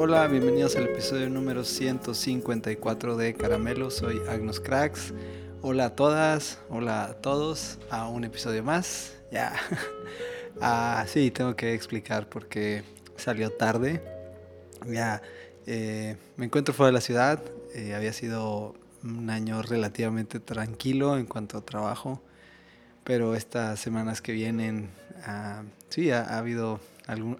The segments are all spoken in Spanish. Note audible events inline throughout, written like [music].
Hola, bienvenidos al episodio número 154 de Caramelo. Soy Agnos Cracks. Hola a todas, hola a todos, a un episodio más. Ya. [laughs] Ah, sí, tengo que explicar por qué salió tarde. Ya, eh, me encuentro fuera de la ciudad. Eh, había sido un año relativamente tranquilo en cuanto a trabajo. Pero estas semanas que vienen, ah, sí, ha, ha habido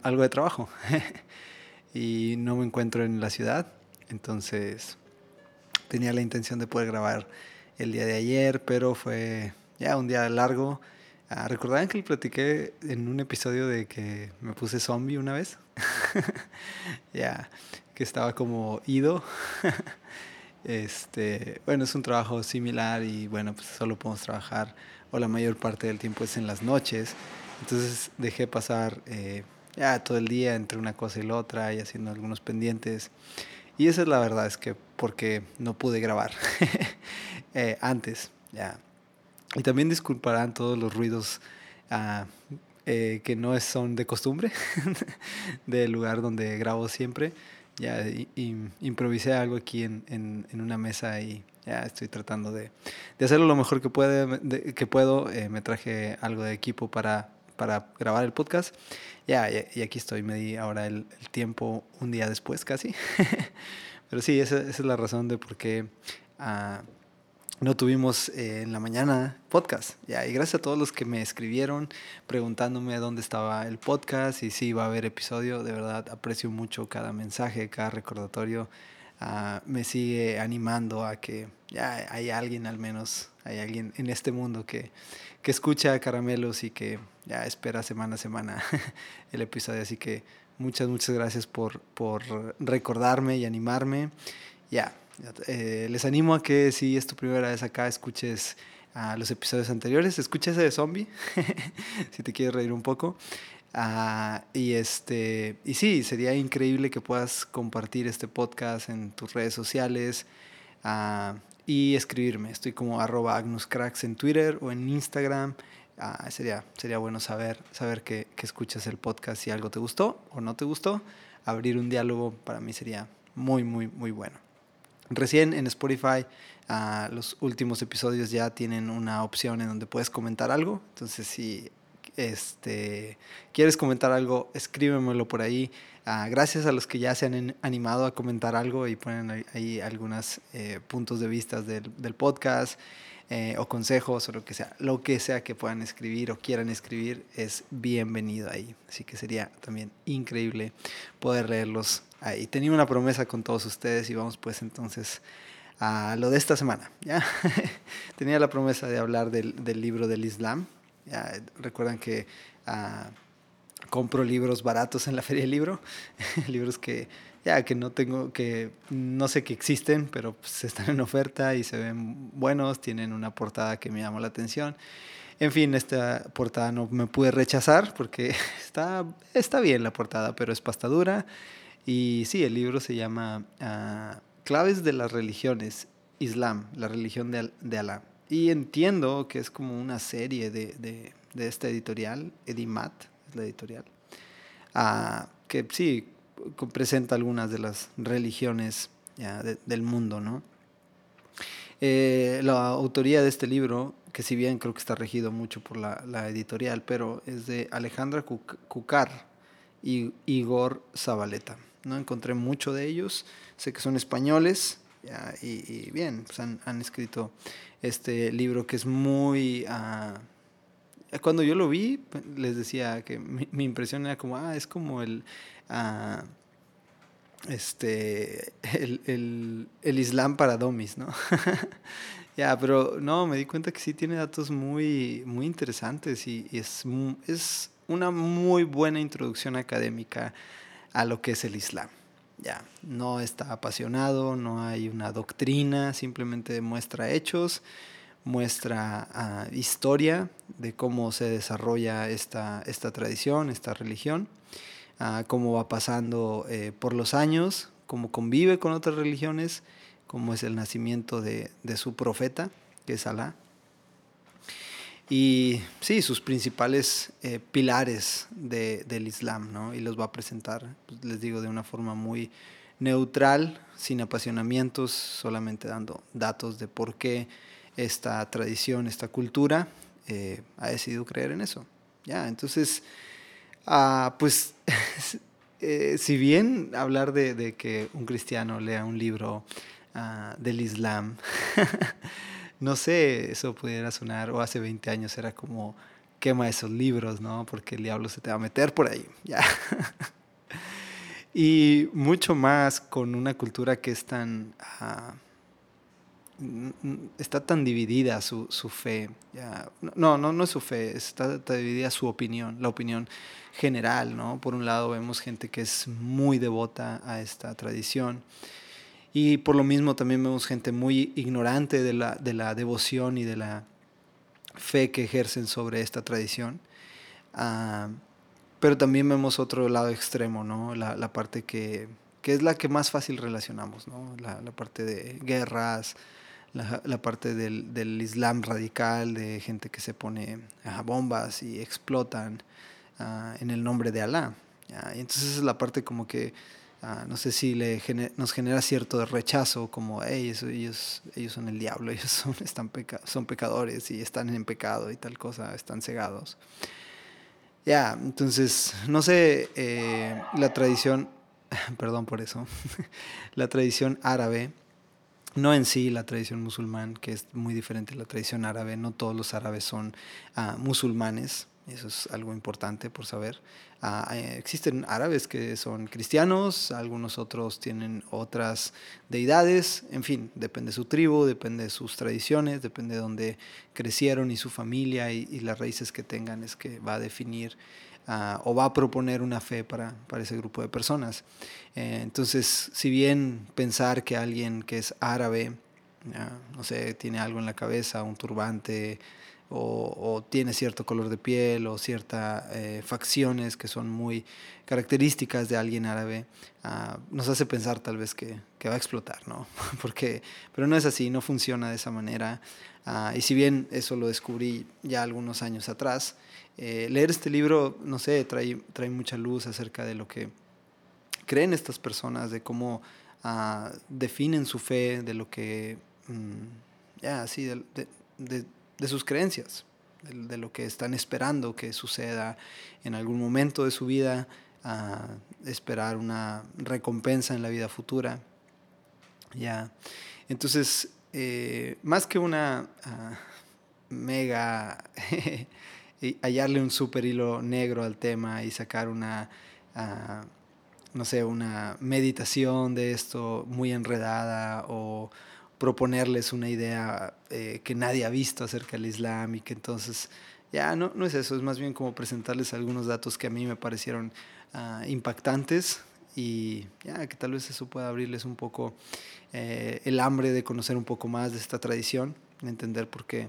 algo de trabajo. [laughs] y no me encuentro en la ciudad. Entonces tenía la intención de poder grabar el día de ayer, pero fue ya un día largo. Ah, ¿Recordaban que le platiqué en un episodio de que me puse zombie una vez? [laughs] ya, que estaba como ido. [laughs] este, bueno, es un trabajo similar y bueno, pues solo podemos trabajar o la mayor parte del tiempo es en las noches. Entonces dejé pasar eh, ya todo el día entre una cosa y la otra y haciendo algunos pendientes. Y esa es la verdad, es que porque no pude grabar [laughs] eh, antes, ya. Y también disculparán todos los ruidos ah, eh, que no son de costumbre [laughs] del lugar donde grabo siempre. Ya improvisé algo aquí en, en, en, una mesa y ya estoy tratando de, de hacerlo lo mejor que, puede, que puedo. Eh, me traje algo de equipo para para grabar el podcast. Ya, y aquí estoy, me di ahora el, tiempo un día después casi. [laughs] Pero sí, esa, esa, es la razón de por qué uh, no tuvimos eh, en la mañana podcast. Ya, y gracias a todos los que me escribieron preguntándome dónde estaba el podcast y si iba a haber episodio. De verdad, aprecio mucho cada mensaje, cada recordatorio. Uh, me sigue animando a que ya hay alguien al menos, hay alguien en este mundo que, que escucha caramelos y que ya espera semana a semana [laughs] el episodio. Así que muchas, muchas gracias por, por recordarme y animarme. Ya, eh, les animo a que si es tu primera vez acá, escuches a los episodios anteriores. Escucha ese de zombie, [laughs] si te quieres reír un poco. Y este y sí, sería increíble que puedas compartir este podcast en tus redes sociales uh, y escribirme. Estoy como arroba agnuscracks en Twitter o en Instagram. Ah, sería, sería bueno saber, saber que, que, escuchas el podcast si algo te gustó o no te gustó. Abrir un diálogo para mí sería muy, muy, muy bueno. Recién en Spotify uh, los últimos episodios ya tienen una opción en donde puedes comentar algo. Entonces si este, quieres comentar algo, escríbemelo por ahí. Uh, gracias a los que ya se han animado a comentar algo y ponen ahí algunos eh, puntos de vista del, del podcast. Eh, o consejos o lo que sea, lo que sea que puedan escribir o quieran escribir es bienvenido ahí. Así que sería también increíble poder leerlos ahí. Tenía una promesa con todos ustedes y vamos pues entonces a lo de esta semana. ¿ya? [laughs] Tenía la promesa de hablar del, del libro del Islam. ¿Ya? Recuerdan que uh, compro libros baratos en la feria del libro, [laughs] libros que ya que no tengo, que no sé que existen, pero pues están en oferta y se ven buenos, tienen una portada que me llamó la atención. En fin, esta portada no me pude rechazar porque [laughs] está, está bien la portada, pero es pastadura. Y sí, el libro se llama uh, Claves de las religiones, Islam, la religión de, de Alá. Y entiendo que es como una serie de, de, de esta editorial, Edimat, es la editorial, uh, que sí, presenta algunas de las religiones ya, de, del mundo, ¿no? Eh, la autoría de este libro, que si bien creo que está regido mucho por la, la editorial, pero es de Alejandra Cucar y Igor Zabaleta. No encontré mucho de ellos, sé que son españoles y, y, bien, pues han, han, escrito este libro que es muy... Uh, cuando yo lo vi, les decía que mi, mi impresión era como, ah, es como el uh, este, el, el, el, Islam para domis, ¿no? [laughs] ya, pero no, me di cuenta que sí tiene datos muy, muy interesantes y, y es, es una muy buena introducción académica a lo que es el Islam. Ya, no está apasionado, no hay una doctrina, simplemente muestra hechos, muestra uh, historia de cómo se desarrolla esta, esta tradición, esta religión uh, cómo va pasando eh, por los años, cómo convive con otras religiones, cómo es el nacimiento de, de su profeta, que es Alá. Y sí, sus principales eh, pilares de, del Islam, ¿no? Y los va a presentar, pues, les digo, de una forma muy neutral, sin apasionamientos, solamente dando datos de por qué esta tradición, esta cultura eh, ha decidido creer en eso. Ya, entonces, ah, pues, [laughs] eh, si bien hablar de, de, que un cristiano lea un libro ah, del Islam, [laughs] no sé, eso pudiera sonar, o hace 20 años era como, quema esos libros, ¿no? Porque el diablo se te va a meter por ahí, [laughs] y mucho más con una cultura que es tan... Uh, está tan dividida su, su fe. Ya. No, no, no es su fe, está, dividida su opinión, la opinión general, ¿no? Por un lado vemos gente que es muy devota a esta tradición y por lo mismo también vemos gente muy ignorante de la, de la devoción y de la fe que ejercen sobre esta tradición. Uh, pero también vemos otro lado extremo, ¿no? La, la parte que, que, es la que más fácil relacionamos, ¿no? La, la parte de guerras, la, la parte del, del, Islam radical, de gente que se pone a bombas y explotan uh, en el nombre de Alá. ¿ya? Y entonces es la parte como que Uh, no sé si le nos genera cierto rechazo, como hey, ellos, ellos son el diablo, [laughs] ellos son, están peca son pecadores y están en pecado y tal cosa, están cegados. Ya, entonces, no sé, eh, la tradición, [laughs] perdón por eso, [laughs] la tradición árabe, no en sí la tradición musulmán, que es muy diferente a la tradición árabe, no todos los árabes son uh, musulmanes, eso es algo importante por saber. Ah, eh, existen árabes que son cristianos, algunos otros tienen otras deidades, en fin, depende de su tribu, depende de sus tradiciones, depende de dónde crecieron y su familia y, las raíces que tengan es que va a definir uh, o va a proponer una fe para, para ese grupo de personas. Eh, entonces, si bien pensar que alguien que es árabe, uh, no sé, tiene algo en la cabeza, un turbante, o, tiene cierto color de piel o ciertas eh, facciones que son muy características de alguien árabe, uh, nos hace pensar tal vez que, que, va a explotar, ¿no? [laughs] Porque, pero no es así, no funciona de esa manera. Uh, y si bien eso lo descubrí ya algunos años atrás, eh, leer este libro, no sé, trae, trae mucha luz acerca de lo que creen estas personas, de cómo uh, definen su fe, de lo que, mm, ya, sí, de, de, de de sus creencias, de, lo que están esperando que suceda en algún momento de su vida, a esperar una recompensa en la vida futura. Ya. Entonces, eh, más que una uh, mega [laughs] hallarle un super hilo negro al tema y sacar una, uh, no sé, una meditación de esto muy enredada o proponerles una idea eh, que nadie ha visto acerca del Islam y que entonces ya no, no es eso, es más bien como presentarles algunos datos que a mí me parecieron uh, impactantes y ya que tal vez eso pueda abrirles un poco eh, el hambre de conocer un poco más de esta tradición, de entender por qué,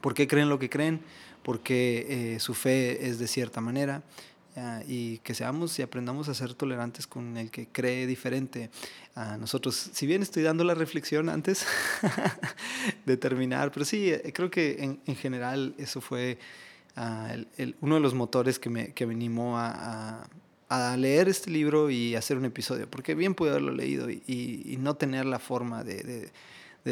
por qué creen lo que creen, por qué eh, su fe es de cierta manera Uh, y que seamos y aprendamos a ser tolerantes con el que cree diferente a nosotros. Si bien estoy dando la reflexión antes [laughs] de terminar, pero sí, eh, creo que en, en general eso fue uh, el, el, uno de los motores que me, que me animó a, a, a, leer este libro y hacer un episodio, porque bien pude haberlo leído y, y, y no tener la forma de, de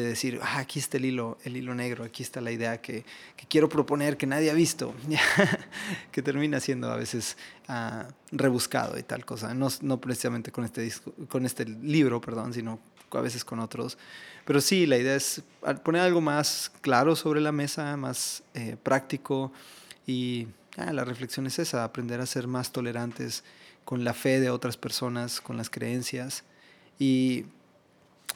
de decir, ah, aquí está el hilo, el hilo negro, aquí está la idea que, que quiero proponer, que nadie ha visto, [laughs] que termina siendo a veces uh, rebuscado y tal cosa. No, no precisamente con este, disco, con este libro, perdón, sino a veces con otros. Pero sí, la idea es poner algo más claro sobre la mesa, más eh, práctico y ah, la reflexión es esa, aprender a ser más tolerantes con la fe de otras personas, con las creencias y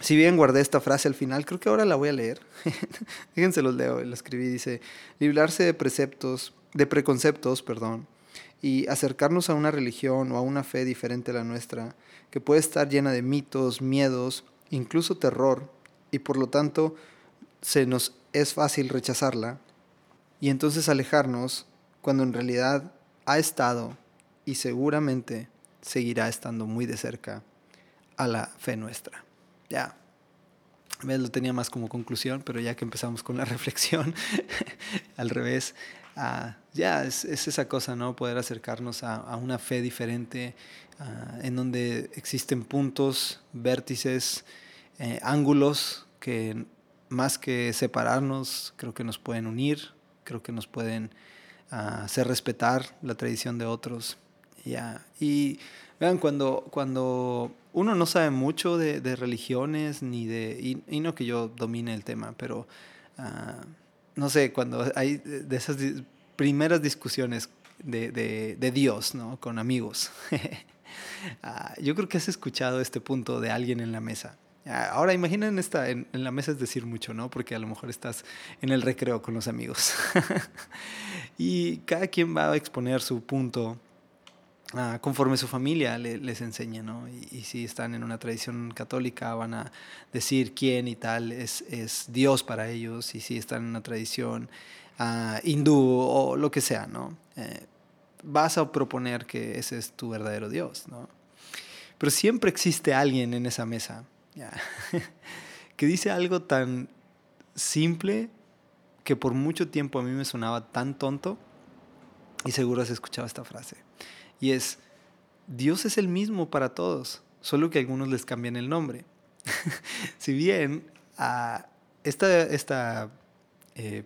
si bien guardé esta frase al final, creo que ahora la voy a leer. [laughs] Fíjense, los leo, la escribí, dice, librarse de preceptos, de preconceptos, perdón, y acercarnos a una religión o a una fe diferente a la nuestra, que puede estar llena de mitos, miedos, incluso terror, y por lo tanto se nos es fácil rechazarla, y entonces alejarnos cuando en realidad ha estado y seguramente seguirá estando muy de cerca a la fe nuestra. Ya. Lo tenía más como conclusión, pero ya que empezamos con la [laughs] reflexión, al revés, uh, ya es, es, esa cosa, ¿no? Poder acercarnos a, a una fe diferente, uh, en donde existen puntos, vértices, eh, ángulos que más que separarnos, creo que nos pueden unir, creo que nos pueden uh, hacer respetar la tradición de otros. Ya. Y vean, cuando, cuando uno no sabe mucho de, de religiones, ni de. Y, y, no que yo domine el tema, pero. Uh, no sé, cuando hay de esas primeras discusiones de, de, de Dios, ¿no? Con amigos. uh, [laughs] yo creo que has escuchado este punto de alguien en la mesa. Ahora imaginen esta, en, en, la mesa es decir mucho, ¿no? Porque a lo mejor estás en el recreo con los amigos. [laughs] y cada quien va a exponer su punto uh, conforme su familia le, les enseña, ¿no? Y, si están en una tradición católica van a decir quién y tal es, es Dios para ellos. Y si están en una tradición uh, hindú o lo que sea, ¿no? Eh, vas a proponer que ese es tu verdadero Dios, ¿no? Pero siempre existe alguien en esa mesa [laughs] que dice algo tan simple que por mucho tiempo a mí me sonaba tan tonto y seguro has escuchado esta frase. Y es, Dios es el mismo para todos, solo que algunos les cambian el nombre. [laughs] si bien uh, esta, esta eh,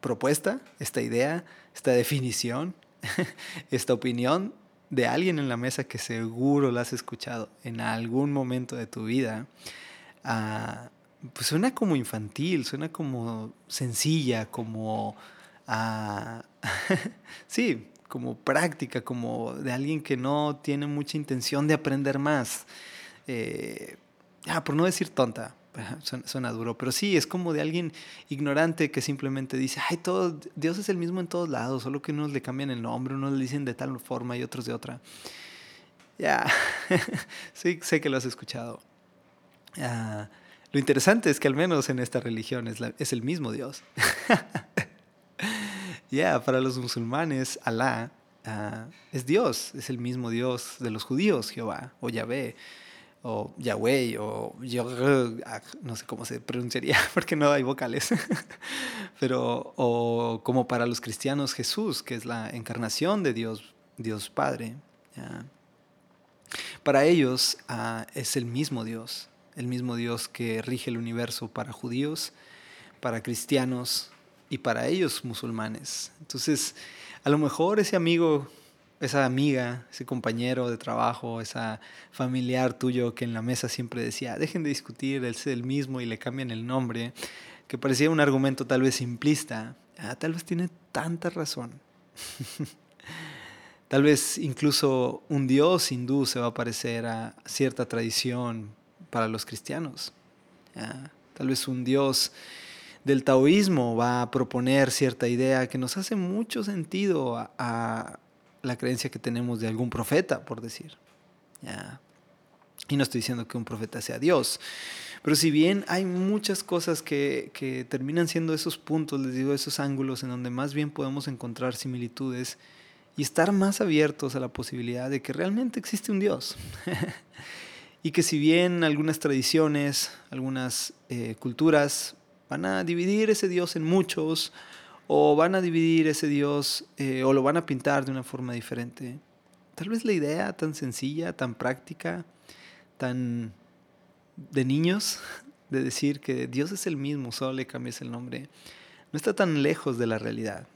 propuesta, esta idea, esta definición, [laughs] esta opinión de alguien en la mesa que seguro la has escuchado en algún momento de tu vida, uh, pues suena como infantil, suena como sencilla, como... Uh, [laughs] sí, como práctica, como de alguien que no tiene mucha intención de aprender más. Eh, ah, por no decir tonta, [laughs] Suena, suena, duro, pero sí, es como de alguien ignorante que simplemente dice, ay, todo, Dios es el mismo en todos lados, solo que unos le cambian el nombre, unos le dicen de tal forma y otros de otra. Ya, [laughs] sí, sé que lo has escuchado. Uh, lo interesante es que al menos en esta religión es, la, es el mismo Dios. [laughs] Yeah, para los musulmanes, Alá uh, es Dios, es el mismo Dios de los judíos, Jehová o Yahvé o Yahweh, o no sé cómo se pronunciaría [laughs] porque no hay vocales, [laughs] pero o como para los cristianos Jesús, que es la encarnación de Dios, Dios Padre. Para ellos uh, es el mismo Dios, el mismo Dios que rige el universo para judíos, para cristianos y para ellos musulmanes. Entonces, a lo mejor ese amigo esa amiga, ese compañero de trabajo, esa familiar tuyo que en la mesa siempre decía, dejen de discutir, él es el mismo y le cambian el nombre, que parecía un argumento tal vez simplista, ah, tal vez tiene tanta razón. [laughs] tal vez incluso un dios hindú se va a parecer a cierta tradición para los cristianos. Ah, tal vez un dios del taoísmo va a proponer cierta idea que nos hace mucho sentido a, la creencia que tenemos de algún profeta, por decir. ¿ya? Y no estoy diciendo que un profeta sea Dios. Pero si bien hay muchas cosas que, que, terminan siendo esos puntos, les digo, esos ángulos en donde más bien podemos encontrar similitudes y estar más abiertos a la posibilidad de que realmente existe un Dios. [laughs] y que si bien algunas tradiciones, algunas eh, culturas van a dividir ese Dios en muchos, o van a dividir ese Dios eh, o lo van a pintar de una forma diferente. Tal vez la idea tan sencilla, tan práctica, tan de niños, [laughs] de decir que Dios es el mismo, solo le cambias el nombre, no está tan lejos de la realidad.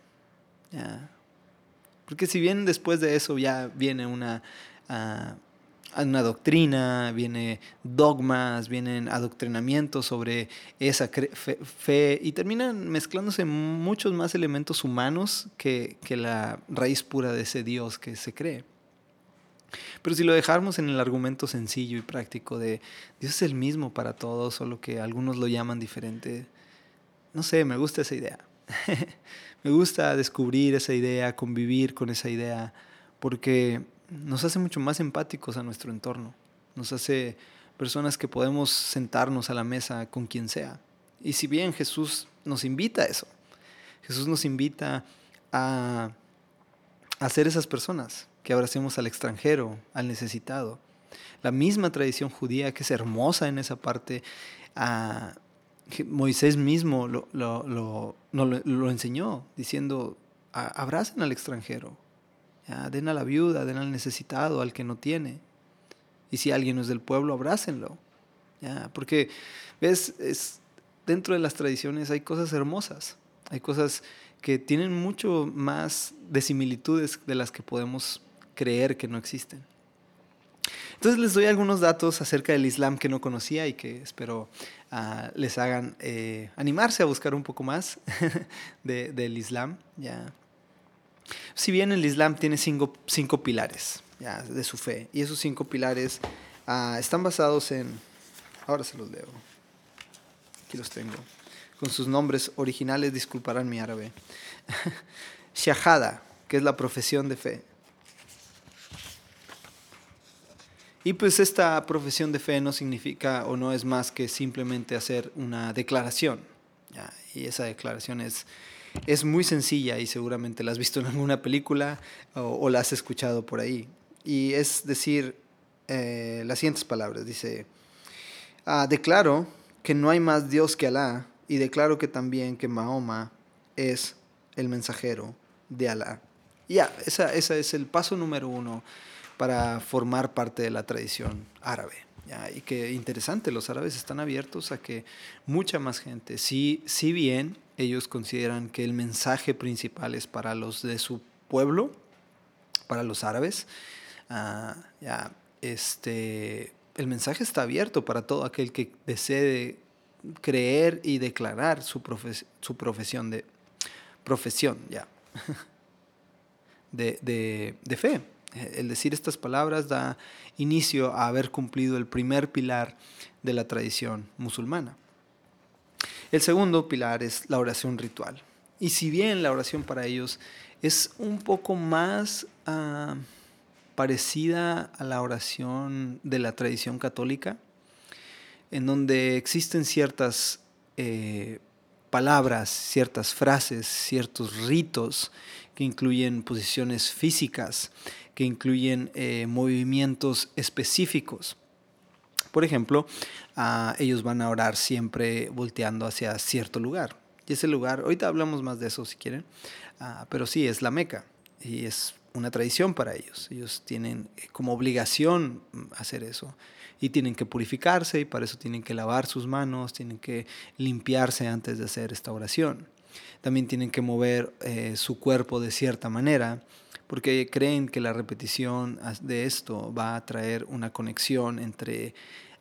Porque si bien después de eso ya viene una... Uh, una doctrina, viene dogmas, vienen adoctrinamientos sobre esa fe, y terminan mezclándose muchos más elementos humanos que, que la raíz pura de ese Dios que se cree. Pero si lo dejáramos en el argumento sencillo y práctico de Dios es el mismo para todos, solo que algunos lo llaman diferente, no sé, me gusta esa idea. [laughs] me gusta descubrir esa idea, convivir con esa idea, porque nos hace mucho más empáticos a nuestro entorno, nos hace personas que podemos sentarnos a la mesa con quien sea. Y si bien Jesús nos invita a eso, Jesús nos invita a, a ser esas personas, que abracemos al extranjero, al necesitado. La misma tradición judía que es hermosa en esa parte, Moisés mismo lo, lo, lo, enseñó, diciendo, abracen al extranjero, den a la viuda, den al necesitado, al que no tiene. Y si alguien es del pueblo, abrácenlo. ¿ya? Porque, ves, es, dentro de las tradiciones hay cosas hermosas, hay cosas que tienen mucho más de similitudes de las que podemos creer que no existen. Entonces les doy algunos datos acerca del Islam que no conocía y que espero uh, les hagan eh, animarse a buscar un poco más [laughs] de, del Islam. Ya. Si bien el Islam tiene cinco, cinco pilares de su fe, y esos cinco pilares uh, están basados en, ahora se los leo, aquí los tengo, con sus nombres originales, disculparán mi árabe. [laughs] Shahada, que es la profesión de fe. Y pues esta profesión de fe no significa o no es más que simplemente hacer una declaración. Y esa declaración es, es muy sencilla y seguramente la has visto en alguna película o, la has escuchado por ahí. Y es decir eh, las siguientes palabras. Dice, ah, declaro que no hay más Dios que Alá y declaro que también que Mahoma es el mensajero de Alá. Ya, ese esa es el paso número uno para formar parte de la tradición árabe. Y que interesante, los árabes están abiertos a que mucha más gente, si, si bien ellos consideran que el mensaje principal es para los de su pueblo, para los árabes, ah, este, el mensaje está abierto para todo aquel que desee creer y declarar su, su profesión de profesión ya [laughs] de, de, de fe. El decir estas palabras da inicio a haber cumplido el primer pilar de la tradición musulmana. El segundo pilar es la oración ritual. Y si bien la oración para ellos es un poco más ah, parecida a la oración de la tradición católica, en donde existen ciertas eh, palabras, ciertas frases, ciertos ritos que incluyen posiciones físicas, que incluyen eh, movimientos específicos. Por ejemplo, ah, ellos van a orar siempre volteando hacia cierto lugar. Y ese lugar, ahorita hablamos más de eso si quieren, ah, pero sí, es la Meca. Y es una tradición para ellos. Ellos tienen eh, como obligación hacer eso. Y tienen que purificarse y para eso tienen que lavar sus manos, tienen que limpiarse antes de hacer esta oración. También tienen que mover eh, su cuerpo de cierta manera porque creen que la repetición de esto va a traer una conexión entre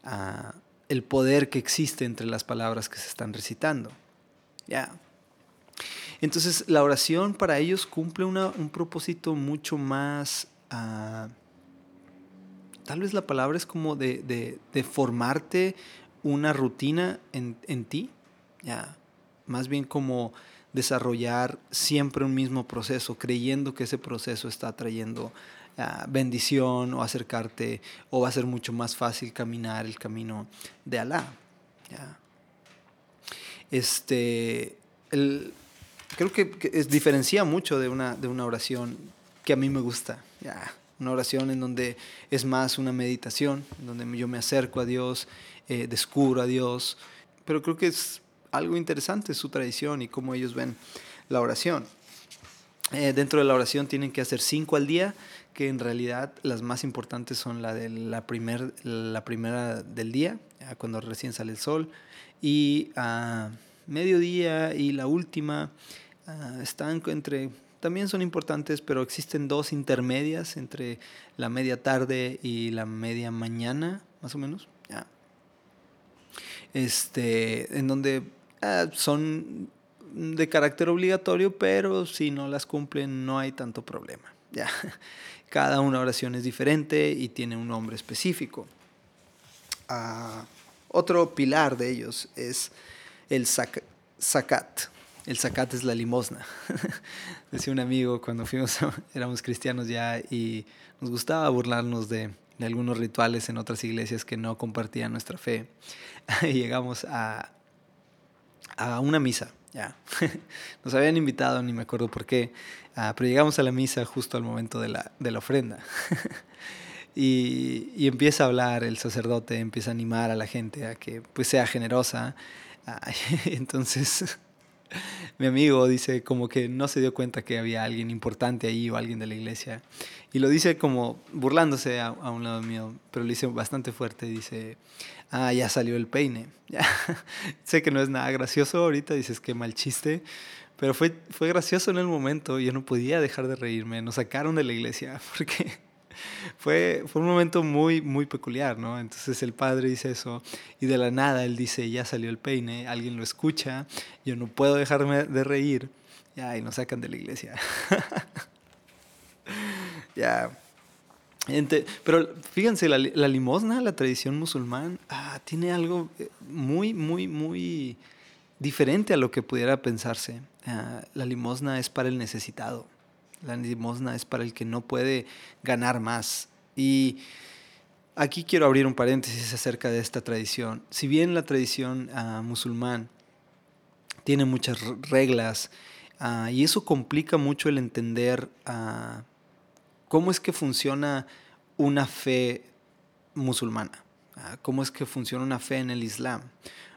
ah, el poder que existe entre las palabras que se están recitando. Ya. Entonces la oración para ellos cumple un propósito mucho más, ah, tal vez la palabra es como de, formarte una rutina en, en ti, ya. más bien como desarrollar siempre un mismo proceso, creyendo que ese proceso está trayendo ah, bendición o acercarte o va a ser mucho más fácil caminar el camino de Alá. Este, creo que, es, diferencia mucho de una, de una oración que a mí me gusta. Una oración en donde es más una meditación, en donde yo me acerco a Dios, eh, descubro a Dios, pero creo que es algo interesante su tradición y cómo ellos ven la oración. Eh, dentro de la oración tienen que hacer cinco al día, que en realidad las más importantes son la de la, primer, la primera del día, cuando recién sale el sol, y a mediodía y la última están entre, también son importantes, pero existen dos intermedias entre la media tarde y la media mañana, más o menos, este, en donde Ah, son de carácter obligatorio, pero si no las cumplen no hay tanto problema. [laughs] Ya. Cada una oración es diferente y tiene un nombre específico. Ah, otro pilar de ellos es el zakat. El zakat es la limosna. [laughs] Decía un amigo cuando fuimos, [laughs] éramos cristianos ya y nos gustaba burlarnos de, algunos rituales en otras iglesias que no compartían nuestra fe. llegamos a, a una misa. Ya. [laughs] Nos habían invitado, ni me acuerdo por qué, ah, pero llegamos a la misa justo al momento de la, de la ofrenda. [laughs] y, y, empieza a hablar el sacerdote, empieza a animar a la gente a que pues, sea generosa. [laughs] entonces, [laughs] mi amigo dice como que no se dio cuenta que había alguien importante ahí o alguien de la iglesia. Y lo dice como burlándose a, un lado mío, pero lo dice bastante fuerte. Dice, ah, ya salió el peine. [laughs] sé que no es nada gracioso ahorita, dices que mal chiste, pero fue, fue gracioso en el momento. Yo no podía dejar de reírme. Nos sacaron de la iglesia [laughs] porque [laughs] fue, fue un momento muy, muy peculiar, ¿no? Entonces el padre dice eso y de la nada él dice, ya salió el peine, alguien lo escucha, yo no puedo dejarme de reír, ya, y nos sacan de la iglesia. [laughs] ya. Pero fíjense, la, limosna, la tradición musulmán, ah, tiene algo eh, muy, muy, muy diferente a lo que pudiera pensarse. Ah, la limosna es para el necesitado. La limosna es para el que no puede ganar más. Y aquí quiero abrir un paréntesis acerca de esta tradición. Si bien la tradición uh, musulmán tiene muchas reglas uh, y eso complica mucho el entender uh, cómo es que funciona una fe musulmana, cómo es que funciona una fe en el Islam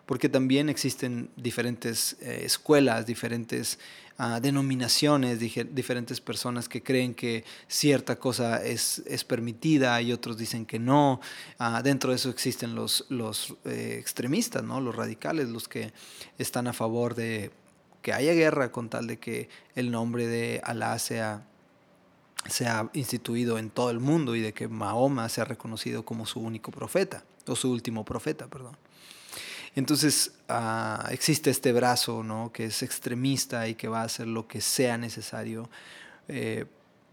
porque también existen diferentes eh, escuelas, diferentes ah, denominaciones, diferentes personas que creen que cierta cosa es, es permitida y otros dicen que no. Ah, dentro de eso existen los, los eh, extremistas, ¿no? los radicales, los que están a favor de que haya guerra con tal de que el nombre de Alá sea sea instituido en todo el mundo y de que Mahoma sea reconocido como su único profeta, o su último profeta, perdón. Entonces ah, existe este brazo ¿no? que es extremista y que va a hacer lo que sea necesario eh,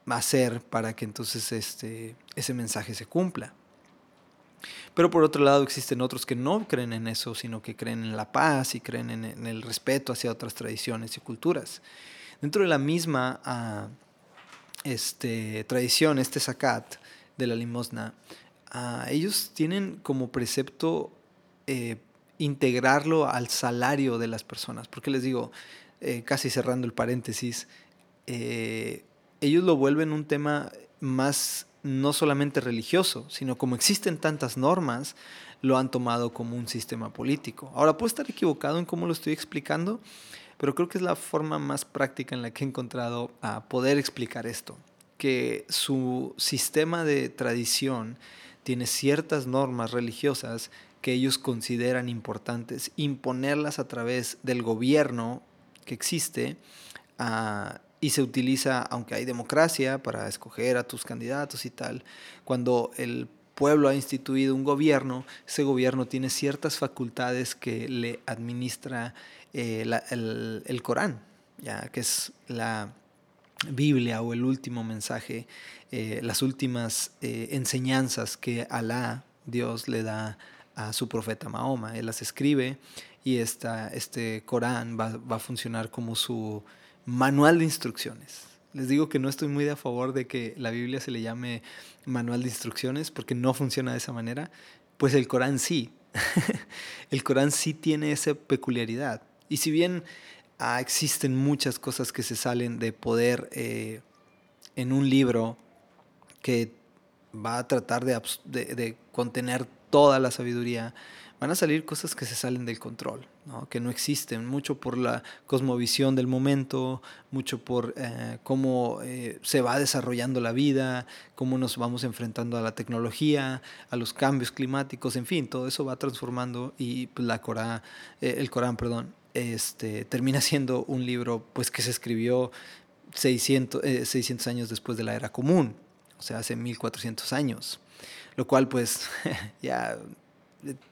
hacer para que entonces este, ese mensaje se cumpla. Pero por otro lado existen otros que no creen en eso, sino que creen en la paz y creen en, el respeto hacia otras tradiciones y culturas. Dentro de la misma ah, este, tradición, este zakat de la limosna, ah, ellos tienen como precepto eh, integrarlo al salario de las personas. Porque les digo, eh, casi cerrando el paréntesis, eh, ellos lo vuelven un tema más no solamente religioso, sino como existen tantas normas, lo han tomado como un sistema político. Ahora, puedo estar equivocado en cómo lo estoy explicando, pero creo que es la forma más práctica en la que he encontrado a poder explicar esto, que su sistema de tradición tiene ciertas normas religiosas que ellos consideran importantes, imponerlas a través del gobierno que existe ah, y se utiliza, aunque hay democracia para escoger a tus candidatos y tal, cuando el pueblo ha instituido un gobierno, ese gobierno tiene ciertas facultades que le administra eh, el, Corán, ya que es la Biblia o el último mensaje, eh, las últimas eh, enseñanzas que Alá, Dios, le da a su profeta Mahoma. Él las escribe y esta, este Corán va, va, a funcionar como su manual de instrucciones. Les digo que no estoy muy a favor de que la Biblia se le llame manual de instrucciones porque no funciona de esa manera. Pues el Corán sí. [laughs] el Corán sí tiene esa peculiaridad. Y si bien ah, existen muchas cosas que se salen de poder eh, en un libro que va a tratar de, de, de contener toda la sabiduría, van a salir cosas que se salen del control, que no existen, mucho por la cosmovisión del momento, mucho por eh, cómo eh, se va desarrollando la vida, cómo nos vamos enfrentando a la tecnología, a los cambios climáticos, en fin, todo eso va transformando y pues, la Corán, eh, el Corán, perdón, este, termina [laughs] siendo un libro pues, que se escribió 600, 600 años después de la era común, sea, hace 1400 años lo cual pues [laughs] ya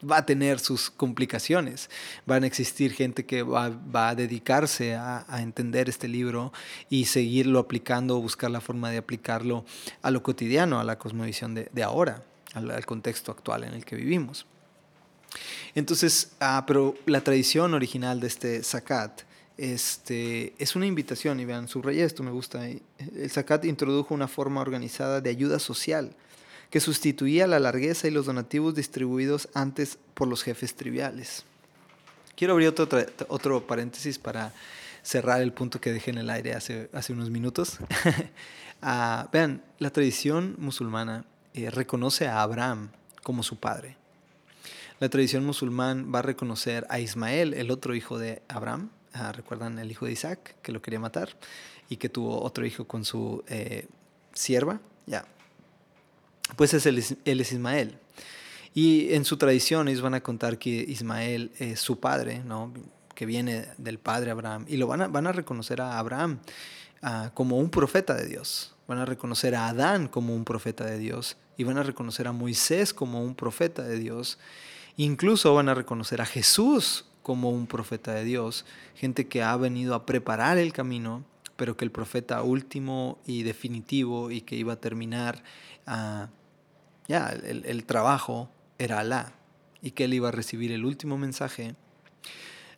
va a tener sus complicaciones. Van a existir gente que va, a dedicarse a, entender este libro y seguirlo aplicando buscar la forma de aplicarlo a lo cotidiano, a la cosmovisión de, ahora, al, contexto actual en el que vivimos. Entonces, ah, pero la tradición original de este zakat este, es una invitación, y vean, subrayé esto, me gusta. El zakat introdujo una forma organizada de ayuda social que sustituía la largueza y los donativos distribuidos antes por los jefes triviales. Quiero abrir otro, otro paréntesis para cerrar el punto que dejé en el aire hace, hace unos minutos. [laughs] Ah, vean, la tradición musulmana eh, reconoce a Abraham como su padre. la tradición musulmán va a reconocer a Ismael, el otro hijo de Abraham, ah, recuerdan el hijo de Isaac, que lo quería matar, y que tuvo otro hijo con su eh, sierva, ya. Pues es él, es Ismael. Y en su tradición ellos van a contar que Ismael es su padre, ¿no? que viene del padre Abraham, y lo van a, van a reconocer a Abraham ah, como un profeta de Dios, van a reconocer a Adán como un profeta de Dios, y van a reconocer a Moisés como un profeta de Dios, incluso van a reconocer a Jesús como un profeta de Dios, gente que ha venido a preparar el camino, pero que el profeta último y definitivo y que iba a terminar ah, ya el, el trabajo era Alá y que él iba a recibir el último mensaje,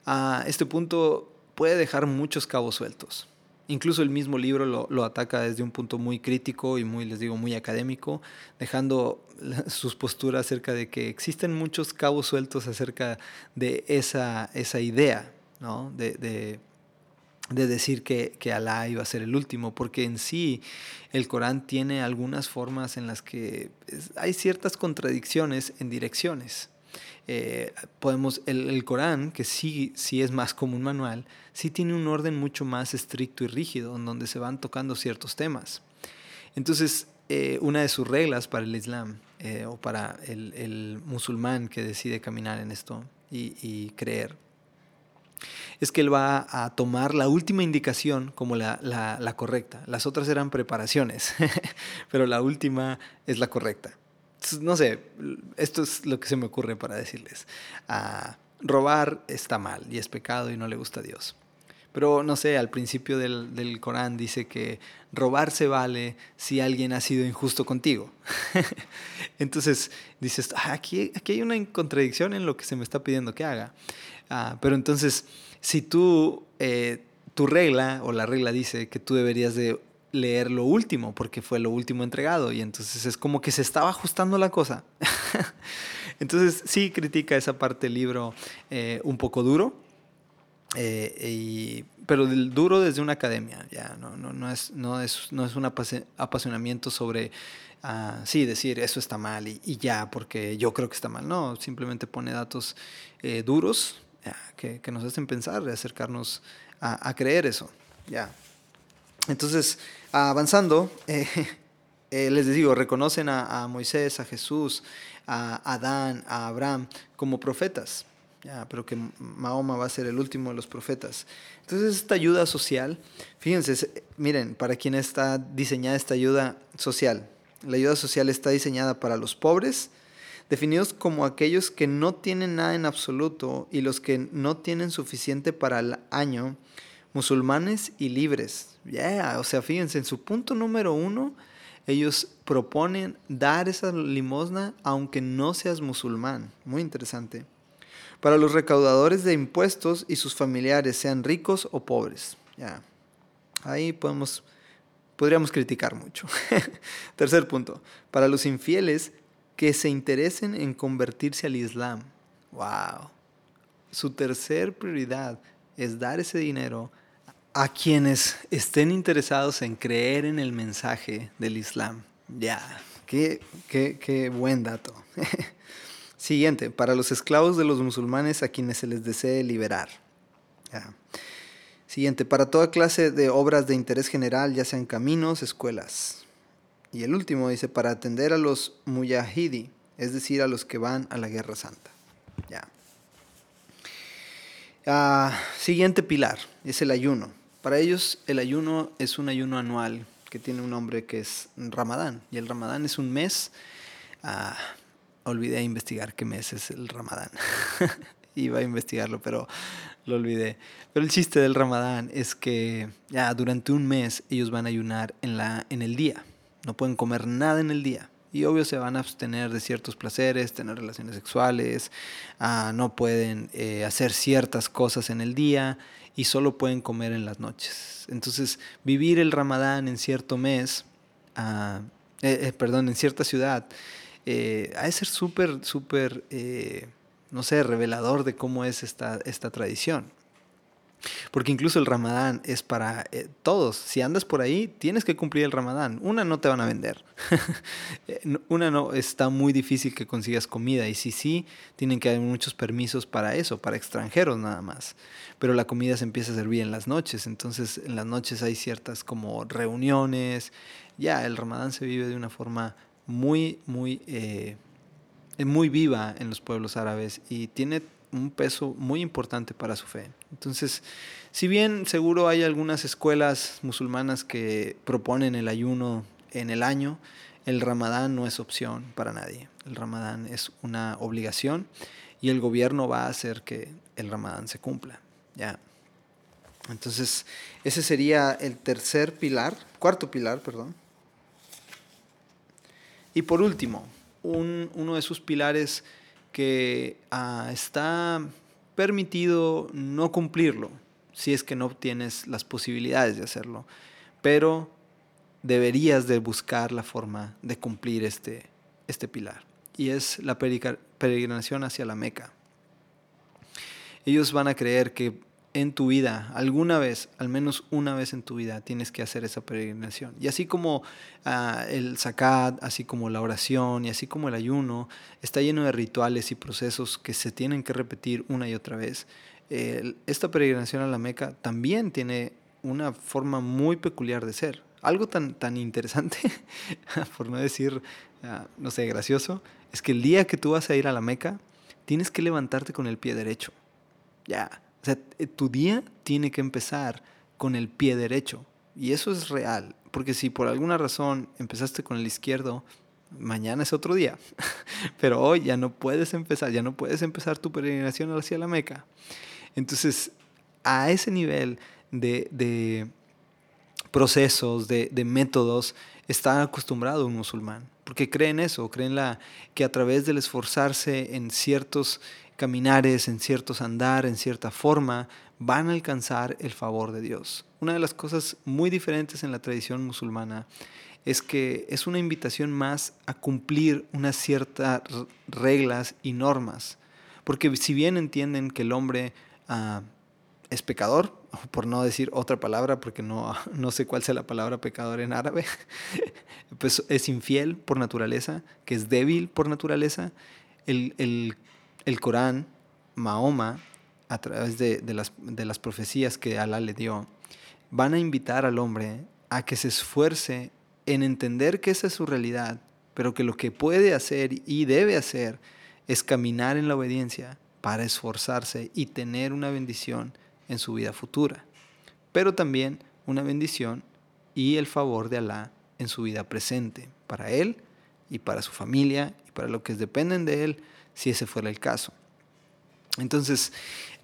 a este punto puede dejar muchos cabos sueltos. Incluso el mismo libro lo, ataca desde un punto muy crítico y muy, les digo, muy académico, dejando [laughs] sus posturas acerca de que existen muchos cabos sueltos acerca de esa, esa idea, ¿no? de, de, de decir que, que, Alá iba a ser el último, porque en sí el Corán tiene algunas formas en las que hay ciertas contradicciones en direcciones. Eh, podemos, el, Corán, que sí, sí es más como un manual, sí tiene un orden mucho más estricto y rígido, en donde se van tocando ciertos temas. Entonces, eh, una de sus reglas para el Islam, eh, o para el, el, musulmán que decide caminar en esto y, y, creer, es que él va a tomar la última indicación como la, la, correcta. Las otras eran preparaciones, [laughs] pero la última es la correcta no sé, esto es lo que se me ocurre para decirles. Ah, robar está mal y es pecado y no le gusta a Dios. Pero no sé, al principio del, del Corán dice que robar se vale si alguien ha sido injusto contigo. [laughs] entonces dices, ah, aquí, aquí hay una contradicción en lo que se me está pidiendo que haga. Ah, pero entonces, si tú, eh, tu regla o la regla dice que tú deberías de leer lo último, porque fue lo último entregado, y entonces es como que se estaba ajustando la cosa. [laughs] entonces sí critica esa parte del libro eh, un poco duro, eh, y, pero del duro desde una academia, ya, no, no, no, es, no, es, no es un apasionamiento sobre, uh, sí, decir eso está mal y, ya, porque yo creo que está mal, no, simplemente pone datos eh, duros que, nos hacen pensar, acercarnos a, a creer eso, ya. Entonces, avanzando, [laughs] eh, eh, les digo, reconocen a, Moisés, a Jesús, a Adán, a Abraham como profetas, ya, pero que Mahoma va a ser el último de los profetas. Entonces, esta ayuda social, fíjense, miren, para quién está diseñada esta ayuda social. La ayuda social está diseñada para los pobres, definidos como aquellos que no tienen nada en absoluto y los que no tienen suficiente para el año musulmanes y libres. Ya, o sea, fíjense, en su punto número uno, ellos proponen dar esa limosna aunque no seas musulmán. Muy interesante. Para los recaudadores de impuestos y sus familiares, sean ricos o pobres. Ya. Ahí podemos, podríamos criticar mucho. [laughs] Tercer punto. Para los infieles que se interesen en convertirse al Islam. Wow. Su tercer prioridad es dar ese dinero a quienes estén interesados en creer en el mensaje del Islam. Ya, qué, qué, qué, buen dato. [laughs] Siguiente, para los esclavos de los musulmanes a quienes se les desee liberar. Siguiente, para toda clase de obras de interés general, ya sean caminos, escuelas. Y el último dice, para atender a los muyahidi, es decir, a los que van a la guerra santa. Ya. Ah, siguiente pilar es el ayuno. Para ellos el ayuno es un ayuno anual que tiene un nombre que es Ramadán. Y el Ramadán es un mes. Ah, olvidé investigar qué mes es el Ramadán. [laughs] Iba a investigarlo, pero lo olvidé. Pero el chiste del Ramadán es que ya durante un mes ellos van a ayunar en, la, en el día. No pueden comer nada en el día. Y obvio se van a abstener de ciertos placeres, tener relaciones sexuales, ah, no pueden eh, hacer ciertas cosas en el día y solo pueden comer en las noches. Entonces, vivir el ramadán en cierto mes, ah, eh, eh, perdón, en cierta ciudad, eh, ha de ser súper, súper, no sé, revelador de cómo es esta, esta tradición. Porque incluso el ramadán es para eh, todos. Si andas por ahí, tienes que cumplir el ramadán. Una, no te van a vender. [laughs] Eh, una, no, está muy difícil que consigas comida. Y si sí, tienen que haber muchos permisos para eso, para extranjeros nada más. Pero la comida se empieza a servir en las noches. Entonces, en las noches hay ciertas como reuniones. Ya, el ramadán se vive de una forma muy, muy, eh, muy viva en los pueblos árabes y tiene un peso muy importante para su fe. Entonces, si bien seguro hay algunas escuelas musulmanas que proponen el ayuno en el año, el ramadán no es opción para nadie. El ramadán es una obligación y el gobierno va a hacer que el ramadán se cumpla. ¿ya? Entonces, ese sería el tercer pilar, cuarto pilar, perdón. Y por último, uno de sus pilares que ah, está permitido no cumplirlo si es que no tienes las posibilidades de hacerlo, pero deberías de buscar la forma de cumplir este, este pilar y es la peregrinación hacia la Meca. Ellos van a creer que en tu vida, alguna vez, al menos una vez en tu vida, tienes que hacer esa peregrinación. Y así como ah, el zakat, así como la oración y así como el ayuno, está lleno de rituales y procesos que se tienen que repetir una y otra vez. esta peregrinación a la Meca también tiene una forma muy peculiar de ser. Algo tan, tan interesante, [laughs] por no decir, ah, no sé, gracioso, es que el día que tú vas a ir a la Meca, tienes que levantarte con el pie derecho. Ya, o sea, eh, tu día tiene que empezar con el pie derecho. Y eso es real, porque si por alguna razón empezaste con el izquierdo, mañana es otro día. [laughs] Pero hoy ya no puedes empezar, ya no puedes empezar tu peregrinación hacia la Meca. Entonces, a ese nivel de, procesos, de, de, métodos, está acostumbrado un musulmán, porque creen eso, creen la, que a través del esforzarse en ciertos caminares, en ciertos andar, en cierta forma, van a alcanzar el favor de Dios. Una de las cosas muy diferentes en la tradición musulmana es que es una invitación más a cumplir unas ciertas reglas y normas. Porque si bien entienden que el hombre ah, es pecador, [laughs] por no decir otra palabra, porque no, [laughs] no sé cuál sea la palabra pecador en árabe, [laughs] pues es infiel por naturaleza, que es débil por naturaleza, el, el el Corán, Mahoma, a través de, las, de las profecías que Alá le dio, van a invitar al hombre a que se esfuerce en entender que esa es su realidad, pero que lo que puede hacer y debe hacer es caminar en la obediencia para esforzarse y tener una bendición en su vida futura, pero también una bendición y el favor de Alá en su vida presente, para él y para su familia y para los que dependen de él si ese fuera el caso. Entonces,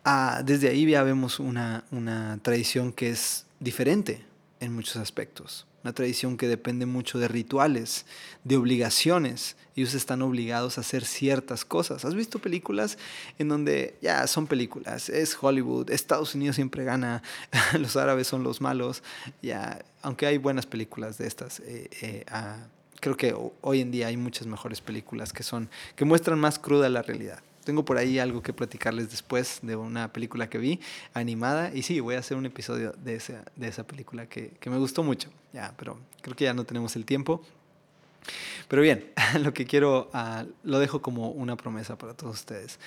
ah, desde ahí ya vemos una, una tradición que es diferente en muchos aspectos. Una tradición que depende mucho de rituales, de obligaciones. Ellos están obligados a hacer ciertas cosas. ¿Has visto películas en donde ya son películas? Es Hollywood, Estados Unidos siempre gana, [laughs] los árabes son los malos. Ya, aunque hay buenas películas de estas, eh, eh, ah, creo que hoy en día hay muchas mejores películas que son que muestran más cruda la realidad. Tengo por ahí algo que platicarles después de una película que vi animada y sí, voy a hacer un episodio de esa, de esa película que, que me gustó mucho. Ya, pero creo que ya no tenemos el tiempo. Pero bien, [laughs] lo que quiero, uh, lo dejo como una promesa para todos ustedes.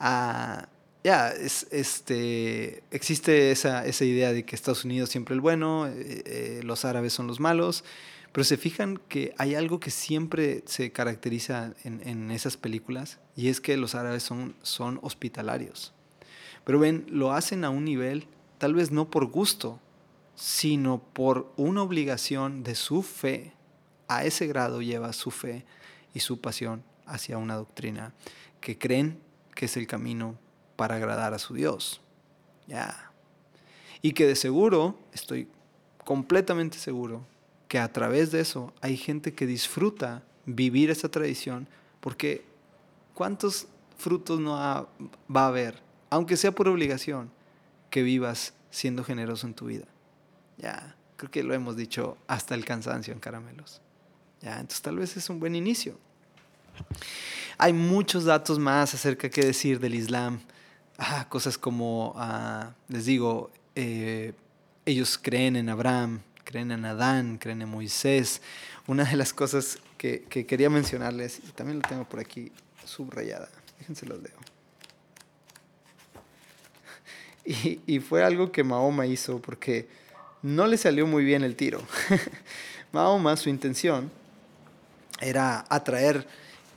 Uh, ya, es, este, existe esa, esa, idea de que Estados Unidos siempre el bueno, eh, eh, los árabes son los malos. Pero se fijan que hay algo que siempre se caracteriza en, esas películas y es que los árabes son, son hospitalarios. Pero ven, lo hacen a un nivel tal vez no por gusto, sino por una obligación de su fe. A ese grado lleva su fe y su pasión hacia una doctrina que creen que es el camino para agradar a su Dios. Ya. Y que de seguro, estoy completamente seguro, que a través de eso hay gente que disfruta vivir esa tradición, porque ¿cuántos frutos no va a haber, aunque sea por obligación, que vivas siendo generoso en tu vida? Ya, creo que lo hemos dicho hasta el cansancio en caramelos. Ya, entonces tal vez es un buen inicio. Hay muchos datos más acerca qué decir del Islam. Ah, cosas como, ah, les digo, eh, ellos creen en Abraham, creen en Adán, creen en Moisés. Una de las cosas que, quería mencionarles, y también lo tengo por aquí subrayada, déjense los leo. [laughs] Y, y, fue algo que Mahoma hizo porque no le salió muy bien el tiro. [laughs] Mahoma, su intención era atraer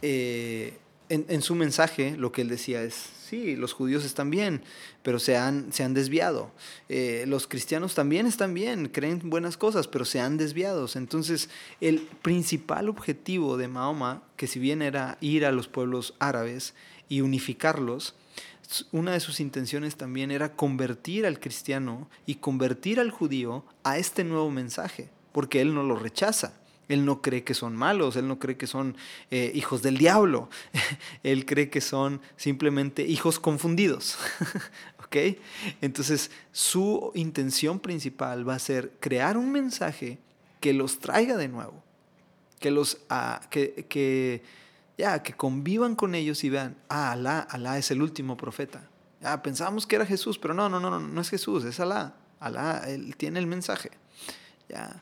eh, en, su mensaje, lo que él decía es, sí, los judíos están bien, pero se han, se han desviado. Eh, los cristianos también están bien, creen buenas cosas, pero se han desviado. Entonces, el principal objetivo de Mahoma, que si bien era ir a los pueblos árabes y unificarlos, una de sus intenciones también era convertir al cristiano y convertir al judío a este nuevo mensaje, porque él no lo rechaza. Él no cree que son malos, él no cree que son eh, hijos del diablo, [laughs] él cree que son simplemente hijos confundidos. [laughs] ¿Ok? Entonces, su intención principal va a ser crear un mensaje que los traiga de nuevo, que los ah, que, que, ya, que convivan con ellos y vean, ah, Alá, Alá es el último profeta. Ya, pensábamos que era Jesús, pero no, no, no, no, no es Jesús, es Alá. Alá, él tiene el mensaje. Ya.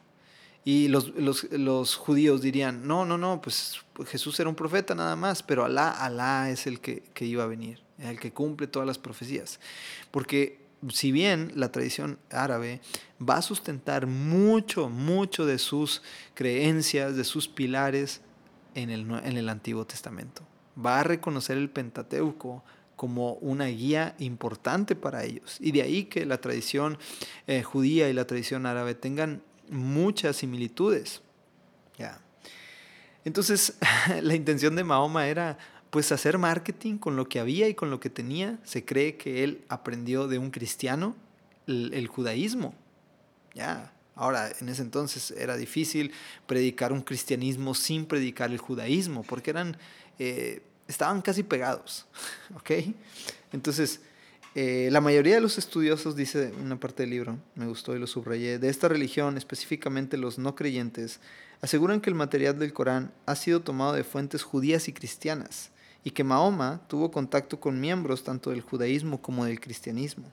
Y los, los, los, judíos dirían, no, no, no, pues Jesús era un profeta nada más, pero Alá, Alá es el que, que iba a venir, el que cumple todas las profecías. Porque si bien la tradición árabe va a sustentar mucho, mucho de sus creencias, de sus pilares en el, en el Antiguo Testamento, va a reconocer el Pentateuco como una guía importante para ellos. Y de ahí que la tradición eh, judía y la tradición árabe tengan muchas similitudes. Entonces, [laughs] la intención de Mahoma era pues hacer marketing con lo que había y con lo que tenía. Se cree que él aprendió de un cristiano el, judaísmo. Ya. Ahora, en ese entonces era difícil predicar un cristianismo sin predicar el judaísmo, porque eran, eh, estaban casi pegados. [laughs] Entonces, eh, la mayoría de los estudiosos, dice una parte del libro, me gustó y lo subrayé, de esta religión, específicamente los no creyentes, aseguran que el material del Corán ha sido tomado de fuentes judías y cristianas, y que Mahoma tuvo contacto con miembros tanto del judaísmo como del cristianismo.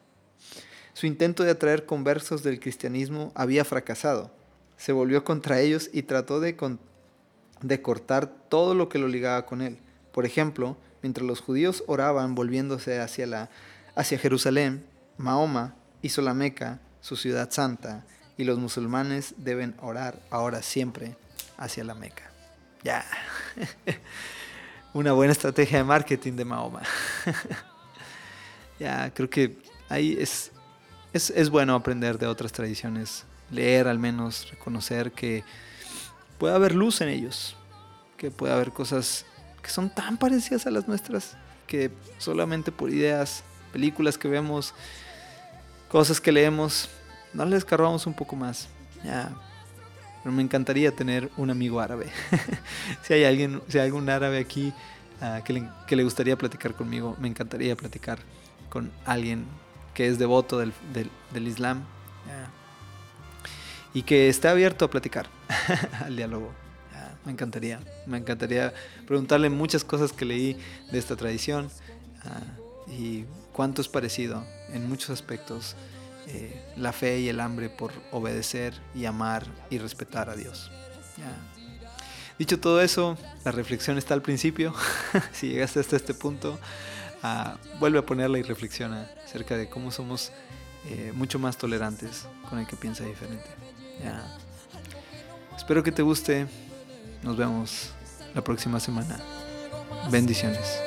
Su intento de atraer conversos del cristianismo había fracasado. Se volvió contra ellos y trató de, de cortar todo lo que lo ligaba con él. Por ejemplo, mientras los judíos oraban volviéndose hacia la hacia Jerusalén, Mahoma hizo la Meca su ciudad santa y los musulmanes deben orar ahora siempre hacia la Meca. Ya. [laughs] Una buena estrategia de marketing de Mahoma. [laughs] ya, creo que ahí es, es, es bueno aprender de otras tradiciones, leer al menos, reconocer que puede haber luz en ellos, que puede haber cosas que son tan parecidas a las nuestras que solamente por ideas películas que vemos, cosas que leemos, no les escarbamos un poco más. Ya. Pero me encantaría tener un amigo árabe. [laughs] si hay alguien, si hay algún árabe aquí ah, que, le, gustaría platicar conmigo, me encantaría platicar con alguien que es devoto del, Islam y que esté abierto a platicar, [laughs] al diálogo. me encantaría, me encantaría preguntarle muchas cosas que leí de esta tradición uh, y cuánto es parecido en muchos aspectos eh, la fe y el hambre por obedecer y amar y respetar a Dios. Dicho todo eso, la reflexión está al principio. [laughs] si llegaste hasta este punto, ah, vuelve a ponerla y reflexiona acerca de cómo somos eh, mucho más tolerantes con el que piensa diferente. Espero que te guste. Nos vemos la próxima semana. Bendiciones.